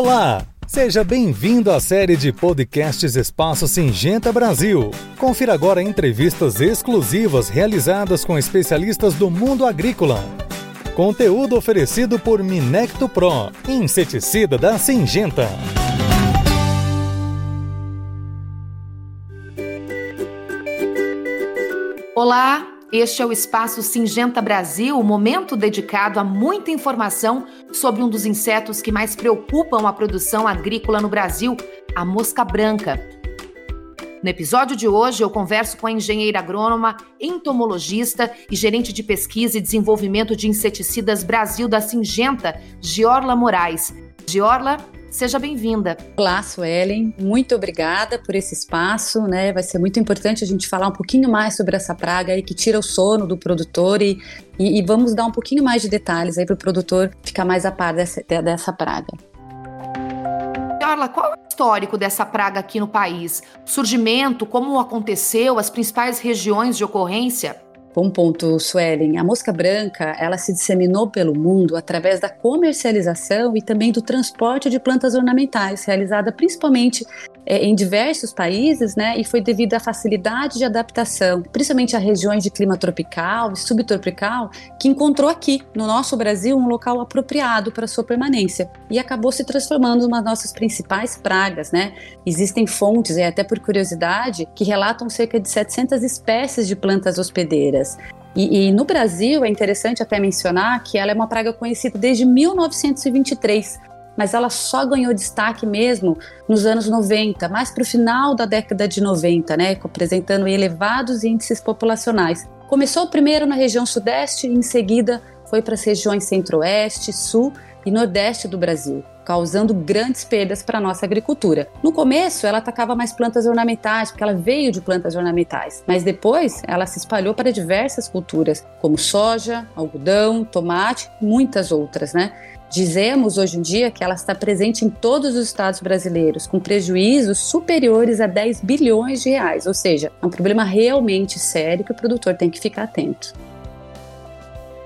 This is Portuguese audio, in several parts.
Olá! Seja bem-vindo à série de podcasts Espaço Singenta Brasil. Confira agora entrevistas exclusivas realizadas com especialistas do mundo agrícola. Conteúdo oferecido por Minecto Pro, inseticida da Singenta. Olá, este é o Espaço Singenta Brasil, momento dedicado a muita informação sobre um dos insetos que mais preocupam a produção agrícola no Brasil, a mosca branca. No episódio de hoje, eu converso com a engenheira agrônoma, entomologista e gerente de pesquisa e desenvolvimento de inseticidas Brasil da Singenta, Giorla Moraes. Giorla, Seja bem-vinda. Olá, Suelen. Muito obrigada por esse espaço, né? Vai ser muito importante a gente falar um pouquinho mais sobre essa praga aí que tira o sono do produtor e, e, e vamos dar um pouquinho mais de detalhes aí para o produtor ficar mais a par dessa, dessa praga. Carla, qual é o histórico dessa praga aqui no país? Surgimento, como aconteceu, as principais regiões de ocorrência? Bom ponto, Suelen. A mosca branca, ela se disseminou pelo mundo através da comercialização e também do transporte de plantas ornamentais, realizada principalmente é, em diversos países, né, e foi devido à facilidade de adaptação, principalmente a regiões de clima tropical e subtropical, que encontrou aqui, no nosso Brasil, um local apropriado para sua permanência e acabou se transformando uma das nossas principais pragas, né? Existem fontes, e até por curiosidade, que relatam cerca de 700 espécies de plantas hospedeiras. E, e, no Brasil é interessante até mencionar que ela é uma praga conhecida desde 1923, mas ela só ganhou destaque mesmo nos anos 90, mais para o final da década de 90, né, apresentando elevados índices populacionais. Começou primeiro na região sudeste e em seguida foi para as regiões centro-oeste, sul e nordeste do Brasil, causando grandes perdas para a nossa agricultura. No começo, ela atacava mais plantas ornamentais, porque ela veio de plantas ornamentais, mas depois ela se espalhou para diversas culturas, como soja, algodão, tomate, muitas outras, né? Dizemos hoje em dia que ela está presente em todos os estados brasileiros, com prejuízos superiores a 10 bilhões de reais, ou seja, é um problema realmente sério que o produtor tem que ficar atento.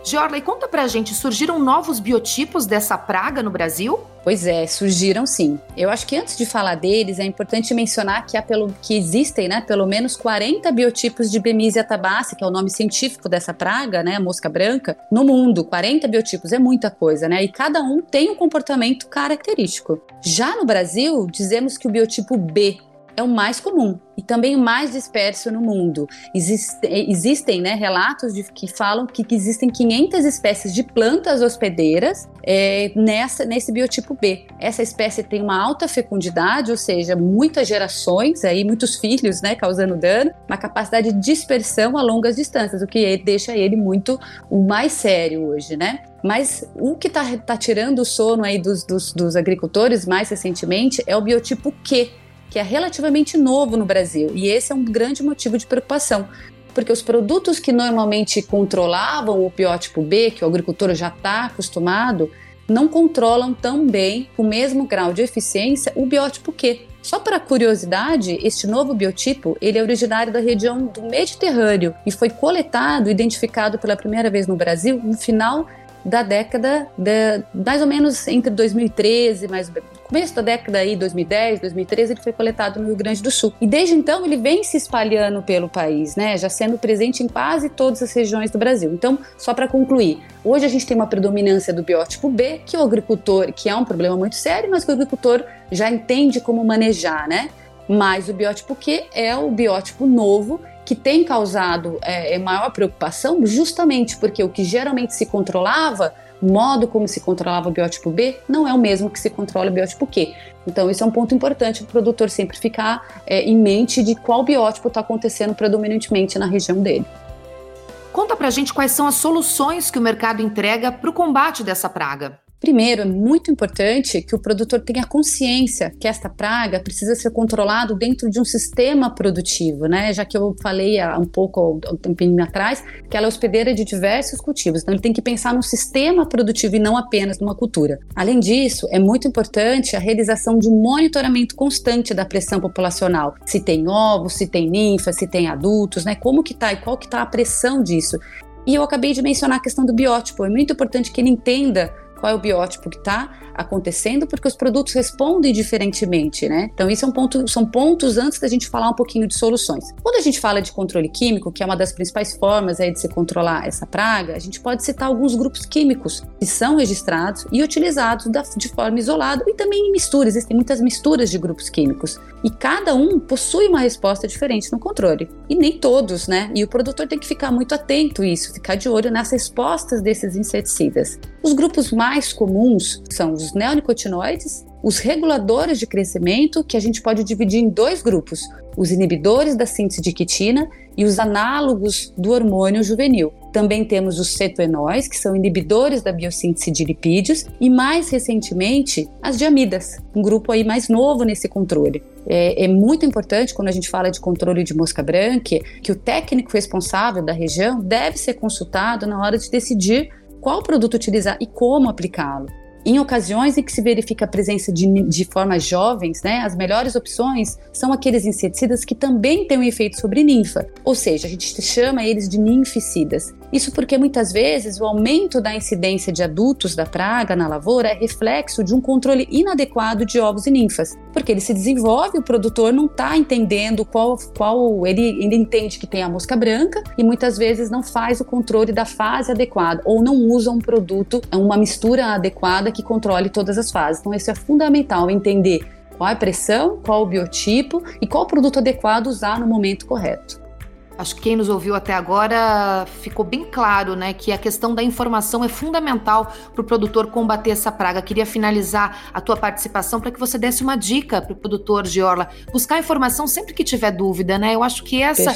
E conta pra gente, surgiram novos biotipos dessa praga no Brasil? Pois é, surgiram sim. Eu acho que antes de falar deles, é importante mencionar que, há pelo, que existem né, pelo menos 40 biotipos de Bemisia tabaci, que é o nome científico dessa praga, né, mosca branca, no mundo. 40 biotipos é muita coisa, né? E cada um tem um comportamento característico. Já no Brasil, dizemos que o biotipo B é o mais comum e também o mais disperso no mundo. Existe, existem né, relatos de, que falam que, que, existem 500 espécies de plantas hospedeiras é, nessa, nesse biotipo B. Essa espécie tem uma alta fecundidade, ou seja, muitas gerações, aí, muitos filhos né, causando dano, uma capacidade de dispersão a longas distâncias, o que deixa ele muito o mais sério hoje, né? Mas o que está tá tirando o sono aí dos, dos, dos agricultores mais recentemente é o biotipo Q, que é relativamente novo no Brasil, e esse é um grande motivo de preocupação, porque os produtos que normalmente controlavam o biótipo B, que o agricultor já está acostumado, não controlam tão bem, com o mesmo grau de eficiência, o biótipo Q. Só para curiosidade, este novo biotipo ele é originário da região do Mediterrâneo e foi coletado e identificado pela primeira vez no Brasil no final da década de, mais ou menos entre 2013, mais começo da década aí 2010, 2013, ele foi coletado no Rio Grande do Sul. E desde então ele vem se espalhando pelo país, né, já sendo presente em quase todas as regiões do Brasil. Então, só para concluir, hoje a gente tem uma predominância do biótipo B, que o agricultor, que é um problema muito sério, mas que o agricultor já entende como manejar, né? Mas o biótipo Q é o biótipo novo que tem causado é, maior preocupação, justamente porque o que geralmente se controlava, modo como se controlava o biótipo B, não é o mesmo que se controla o biótipo Q. Então, isso é um ponto importante para o produtor sempre ficar é, em mente de qual biótipo está acontecendo predominantemente na região dele. Conta pra gente quais são as soluções que o mercado entrega para o combate dessa praga. Primeiro, é muito importante que o produtor tenha consciência que esta praga precisa ser controlado dentro de um sistema produtivo, né? Já que eu falei há um pouco, um tempinho atrás, que ela é hospedeira de diversos cultivos. Então, ele tem que pensar num sistema produtivo e não apenas numa cultura. Além disso, é muito importante a realização de um monitoramento constante da pressão populacional. Se tem ovos, se tem ninfas, se tem adultos, né? Como que tá e qual que tá a pressão disso. E eu acabei de mencionar a questão do biótipo. É muito importante que ele entenda qual é o biótipo que está acontecendo, porque os produtos respondem diferentemente, né? Então, isso é um ponto, são pontos antes da gente falar um pouquinho de soluções. Quando a gente fala de controle químico, que é uma das principais formas aí de se controlar essa praga, a gente pode citar alguns grupos químicos que são registrados e utilizados da, de forma isolada e também em misturas. Existem muitas misturas de grupos químicos e cada um possui uma resposta diferente no controle. E nem todos, né? E o produtor tem que ficar muito atento a isso, ficar de olho nas respostas desses inseticidas. Os grupos mais comuns são os neonicotinoides, os reguladores de crescimento, que a gente pode dividir em dois grupos: os inibidores da síntese de quitina e os análogos do hormônio juvenil. Também temos os cetoenóis, que são inibidores da biossíntese de lipídios, e mais recentemente as diamidas, um grupo aí mais novo nesse controle. É, é, muito importante quando a gente fala de controle de mosca branca que o técnico responsável da região deve ser consultado na hora de decidir qual produto utilizar e como aplicá-lo. Em ocasiões em que se verifica a presença de, de formas jovens, né, as melhores opções são aqueles inseticidas que também têm um efeito sobre ninfa, ou seja, a gente chama eles de ninficidas. Isso porque muitas vezes o aumento da incidência de adultos da praga na lavoura é reflexo de um controle inadequado de ovos e ninfas, porque ele se desenvolve, o produtor não está entendendo qual, qual ele, ele entende que tem a mosca branca e muitas vezes não faz o controle da fase adequada ou não usa um produto, uma mistura adequada que controle todas as fases. Então, isso é fundamental entender qual é a pressão, qual o biotipo e qual produto adequado usar no momento correto. Acho que quem nos ouviu até agora ficou bem claro, né, que a questão da informação é fundamental para o produtor combater essa praga. Queria finalizar a tua participação para que você desse uma dica para o produtor de orla, buscar informação sempre que tiver dúvida, né? Eu acho que essa,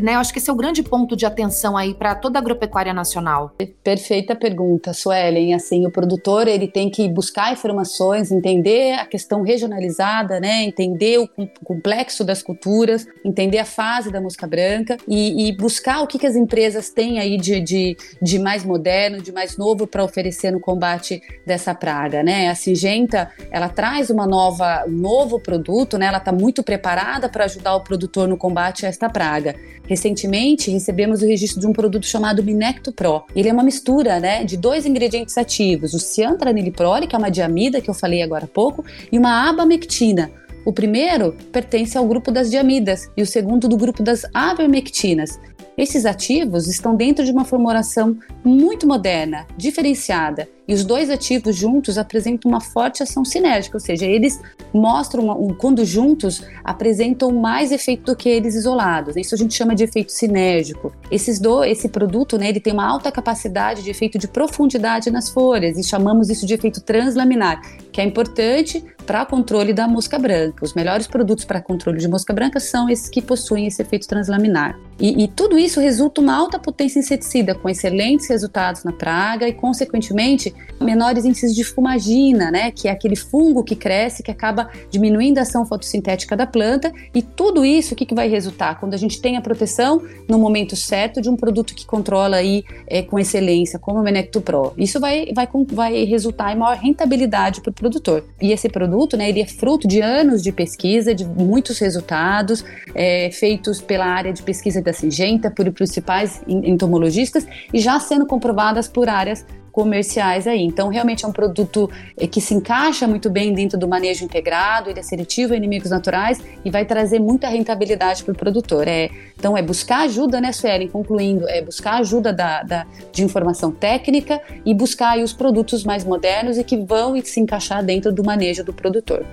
né, eu acho que esse é o grande ponto de atenção aí para toda a agropecuária nacional. Perfeita pergunta, Suelen. Assim, o produtor ele tem que buscar informações, entender a questão regionalizada, né? Entender o complexo das culturas, entender a fase da mosca branca branca e, e buscar o que, que as empresas têm aí de, de, de mais moderno, de mais novo para oferecer no combate dessa praga, né? A Singenta, ela traz uma nova, um novo produto, né? Ela está muito preparada para ajudar o produtor no combate a esta praga. Recentemente, recebemos o registro de um produto chamado Minecto Pro. Ele é uma mistura, né, de dois ingredientes ativos, o ciantraniliprole, que é uma diamida que eu falei agora há pouco, e uma abamectina, o primeiro pertence ao grupo das diamidas e o segundo do grupo das avermectinas. Esses ativos estão dentro de uma formulação muito moderna, diferenciada, e os dois ativos juntos apresentam uma forte ação sinérgica, ou seja, eles mostram, quando juntos, apresentam mais efeito do que eles isolados. Isso a gente chama de efeito sinérgico. Esses esse produto, né, ele tem uma alta capacidade de efeito de profundidade nas folhas e chamamos isso de efeito translaminar, que é importante para controle da mosca branca. Os melhores produtos para controle de mosca branca são esses que possuem esse efeito translaminar. E, e tudo isso resulta uma alta potência inseticida, com excelentes resultados na praga e, consequentemente, menores índices de fumagina, né, que é aquele fungo que cresce, que acaba diminuindo a ação fotossintética da planta. E tudo isso, o que, que vai resultar? Quando a gente tem a proteção no momento certo de um produto que controla aí é, com excelência, como o Menecto Pro. Isso vai, vai, vai resultar em maior rentabilidade para o produtor. E esse produto, né, ele é fruto de anos de pesquisa, de muitos resultados é, feitos pela área de pesquisa da Singenta, por principais entomologistas e já sendo comprovadas por áreas comerciais aí. Então, realmente é um produto eh, que se encaixa muito bem dentro do manejo integrado, ele é seletivo a inimigos naturais e vai trazer muita rentabilidade para o produtor. É, então, é buscar ajuda, né, Suelen? Concluindo, é buscar ajuda da, da, de informação técnica e buscar os produtos mais modernos e que vão se encaixar dentro do manejo do produtor.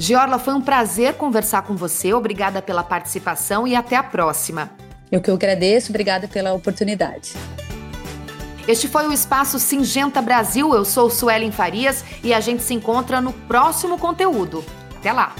Giorla, foi um prazer conversar com você. Obrigada pela participação e até a próxima. Eu que eu agradeço, obrigada pela oportunidade. Este foi o Espaço Singenta Brasil. Eu sou Suelen Farias e a gente se encontra no próximo conteúdo. Até lá!